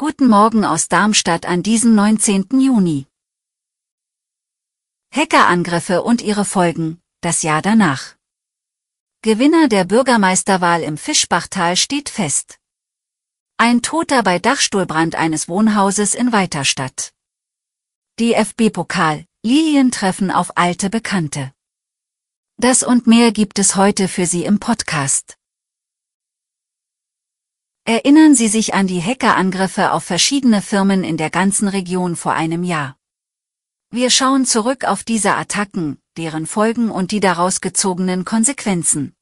Guten Morgen aus Darmstadt an diesem 19. Juni. Hackerangriffe und ihre Folgen, das Jahr danach. Gewinner der Bürgermeisterwahl im Fischbachtal steht fest. Ein Toter bei Dachstuhlbrand eines Wohnhauses in Weiterstadt. DFB-Pokal, Lilien treffen auf alte Bekannte. Das und mehr gibt es heute für Sie im Podcast. Erinnern Sie sich an die Hackerangriffe auf verschiedene Firmen in der ganzen Region vor einem Jahr. Wir schauen zurück auf diese Attacken, deren Folgen und die daraus gezogenen Konsequenzen.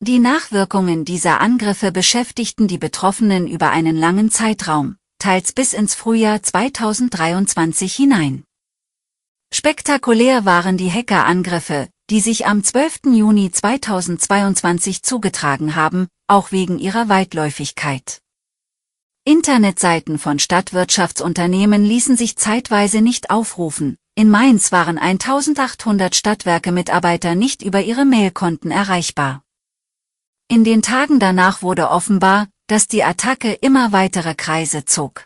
Die Nachwirkungen dieser Angriffe beschäftigten die Betroffenen über einen langen Zeitraum, teils bis ins Frühjahr 2023 hinein. Spektakulär waren die Hackerangriffe, die sich am 12. Juni 2022 zugetragen haben, auch wegen ihrer Weitläufigkeit. Internetseiten von Stadtwirtschaftsunternehmen ließen sich zeitweise nicht aufrufen. In Mainz waren 1800 Stadtwerke-Mitarbeiter nicht über ihre Mailkonten erreichbar. In den Tagen danach wurde offenbar, dass die Attacke immer weitere Kreise zog.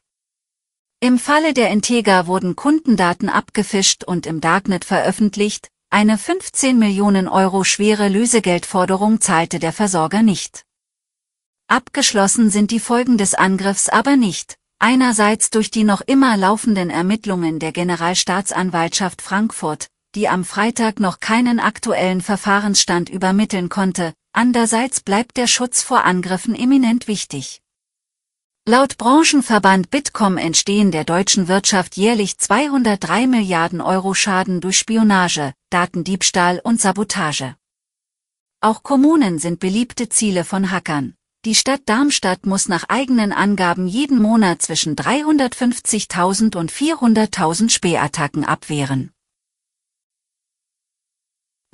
Im Falle der Integra wurden Kundendaten abgefischt und im Darknet veröffentlicht, eine 15 Millionen Euro schwere Lösegeldforderung zahlte der Versorger nicht. Abgeschlossen sind die Folgen des Angriffs aber nicht, einerseits durch die noch immer laufenden Ermittlungen der Generalstaatsanwaltschaft Frankfurt, die am Freitag noch keinen aktuellen Verfahrensstand übermitteln konnte, andererseits bleibt der Schutz vor Angriffen eminent wichtig. Laut Branchenverband Bitkom entstehen der deutschen Wirtschaft jährlich 203 Milliarden Euro Schaden durch Spionage, Datendiebstahl und Sabotage. Auch Kommunen sind beliebte Ziele von Hackern. Die Stadt Darmstadt muss nach eigenen Angaben jeden Monat zwischen 350.000 und 400.000 Spähattacken abwehren.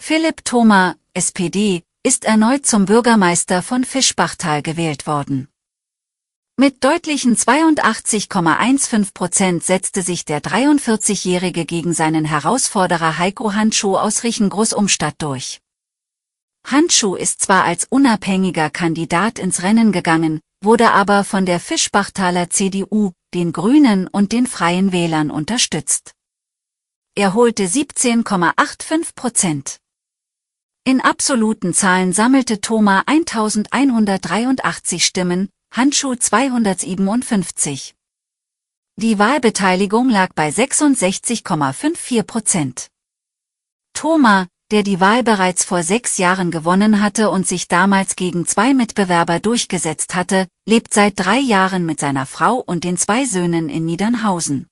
Philipp Thoma, SPD, ist erneut zum Bürgermeister von Fischbachtal gewählt worden. Mit deutlichen 82,15 Prozent setzte sich der 43-Jährige gegen seinen Herausforderer Heiko Handschuh aus Riechengroß-Umstadt durch. Handschuh ist zwar als unabhängiger Kandidat ins Rennen gegangen, wurde aber von der Fischbachtaler CDU, den Grünen und den Freien Wählern unterstützt. Er holte 17,85 Prozent. In absoluten Zahlen sammelte Thoma 1183 Stimmen, Handschuh 257. Die Wahlbeteiligung lag bei 66,54 Prozent. Thoma, der die Wahl bereits vor sechs Jahren gewonnen hatte und sich damals gegen zwei Mitbewerber durchgesetzt hatte, lebt seit drei Jahren mit seiner Frau und den zwei Söhnen in Niedernhausen.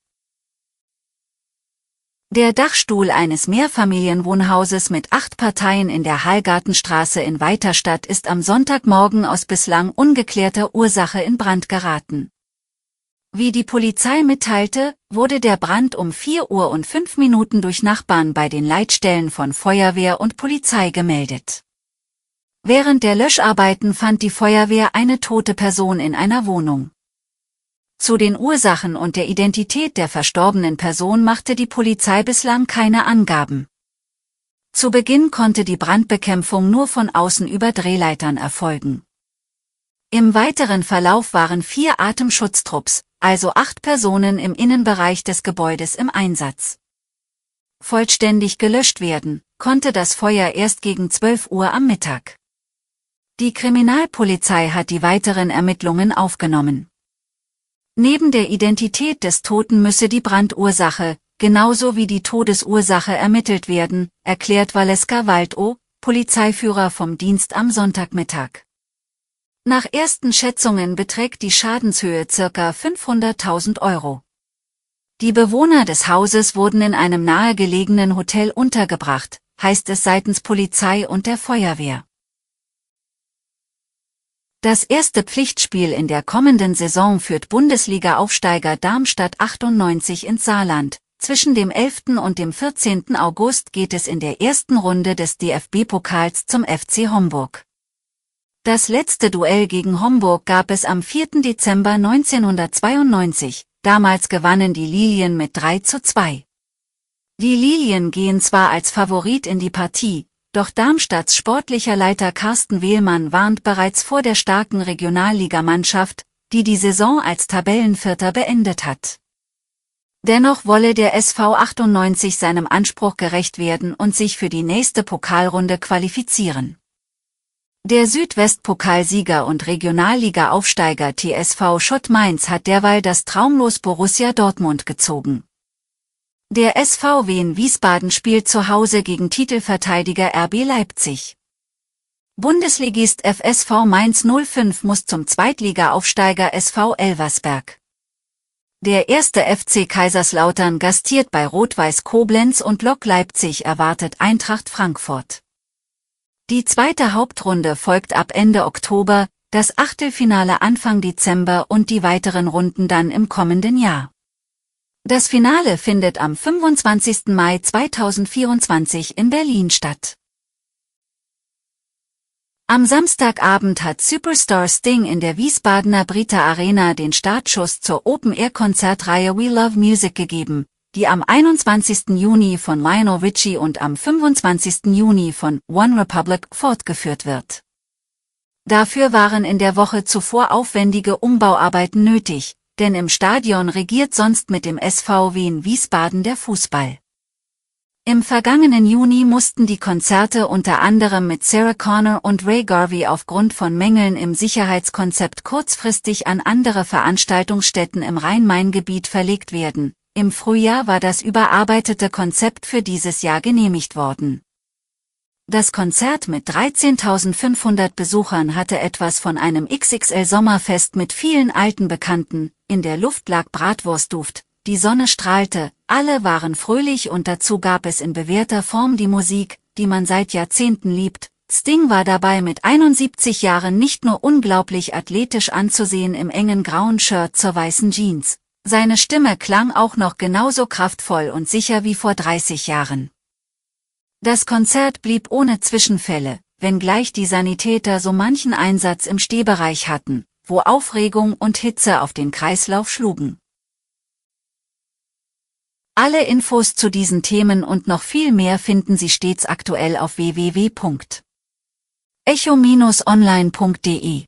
Der Dachstuhl eines Mehrfamilienwohnhauses mit acht Parteien in der Hallgartenstraße in Weiterstadt ist am Sonntagmorgen aus bislang ungeklärter Ursache in Brand geraten. Wie die Polizei mitteilte, wurde der Brand um 4 Uhr und 5 Minuten durch Nachbarn bei den Leitstellen von Feuerwehr und Polizei gemeldet. Während der Löscharbeiten fand die Feuerwehr eine tote Person in einer Wohnung. Zu den Ursachen und der Identität der verstorbenen Person machte die Polizei bislang keine Angaben. Zu Beginn konnte die Brandbekämpfung nur von außen über Drehleitern erfolgen. Im weiteren Verlauf waren vier Atemschutztrupps, also acht Personen im Innenbereich des Gebäudes im Einsatz. Vollständig gelöscht werden, konnte das Feuer erst gegen 12 Uhr am Mittag. Die Kriminalpolizei hat die weiteren Ermittlungen aufgenommen. Neben der Identität des Toten müsse die Brandursache, genauso wie die Todesursache ermittelt werden, erklärt Valeska Waldow, Polizeiführer vom Dienst am Sonntagmittag. Nach ersten Schätzungen beträgt die Schadenshöhe ca. 500.000 Euro. Die Bewohner des Hauses wurden in einem nahegelegenen Hotel untergebracht, heißt es seitens Polizei und der Feuerwehr. Das erste Pflichtspiel in der kommenden Saison führt Bundesliga-Aufsteiger Darmstadt 98 ins Saarland. Zwischen dem 11. und dem 14. August geht es in der ersten Runde des DFB-Pokals zum FC Homburg. Das letzte Duell gegen Homburg gab es am 4. Dezember 1992. Damals gewannen die Lilien mit 3 zu 2. Die Lilien gehen zwar als Favorit in die Partie, doch Darmstadts sportlicher Leiter Carsten Wehlmann warnt bereits vor der starken Regionalligamannschaft, die die Saison als Tabellenvierter beendet hat. Dennoch wolle der SV 98 seinem Anspruch gerecht werden und sich für die nächste Pokalrunde qualifizieren. Der Südwestpokalsieger und Regionalliga-Aufsteiger TSV Schott Mainz hat derweil das Traumlos Borussia Dortmund gezogen. Der SVW in Wiesbaden spielt zu Hause gegen Titelverteidiger RB Leipzig. Bundesligist FSV Mainz 05 muss zum Zweitliga-Aufsteiger SV Elversberg. Der erste FC Kaiserslautern gastiert bei Rot-Weiß Koblenz und Lok Leipzig erwartet Eintracht Frankfurt. Die zweite Hauptrunde folgt ab Ende Oktober, das Achtelfinale Anfang Dezember und die weiteren Runden dann im kommenden Jahr. Das Finale findet am 25. Mai 2024 in Berlin statt. Am Samstagabend hat Superstar Sting in der Wiesbadener Brita Arena den Startschuss zur Open-Air-Konzertreihe We Love Music gegeben, die am 21. Juni von Lionel Richie und am 25. Juni von One Republic fortgeführt wird. Dafür waren in der Woche zuvor aufwendige Umbauarbeiten nötig, denn im Stadion regiert sonst mit dem SVW in Wiesbaden der Fußball. Im vergangenen Juni mussten die Konzerte unter anderem mit Sarah Connor und Ray Garvey aufgrund von Mängeln im Sicherheitskonzept kurzfristig an andere Veranstaltungsstätten im Rhein-Main-Gebiet verlegt werden. Im Frühjahr war das überarbeitete Konzept für dieses Jahr genehmigt worden. Das Konzert mit 13.500 Besuchern hatte etwas von einem XXL-Sommerfest mit vielen alten Bekannten, in der Luft lag Bratwurstduft, die Sonne strahlte, alle waren fröhlich und dazu gab es in bewährter Form die Musik, die man seit Jahrzehnten liebt. Sting war dabei mit 71 Jahren nicht nur unglaublich athletisch anzusehen im engen grauen Shirt zur weißen Jeans, seine Stimme klang auch noch genauso kraftvoll und sicher wie vor 30 Jahren. Das Konzert blieb ohne Zwischenfälle, wenngleich die Sanitäter so manchen Einsatz im Stehbereich hatten, wo Aufregung und Hitze auf den Kreislauf schlugen. Alle Infos zu diesen Themen und noch viel mehr finden Sie stets aktuell auf www.echo-online.de.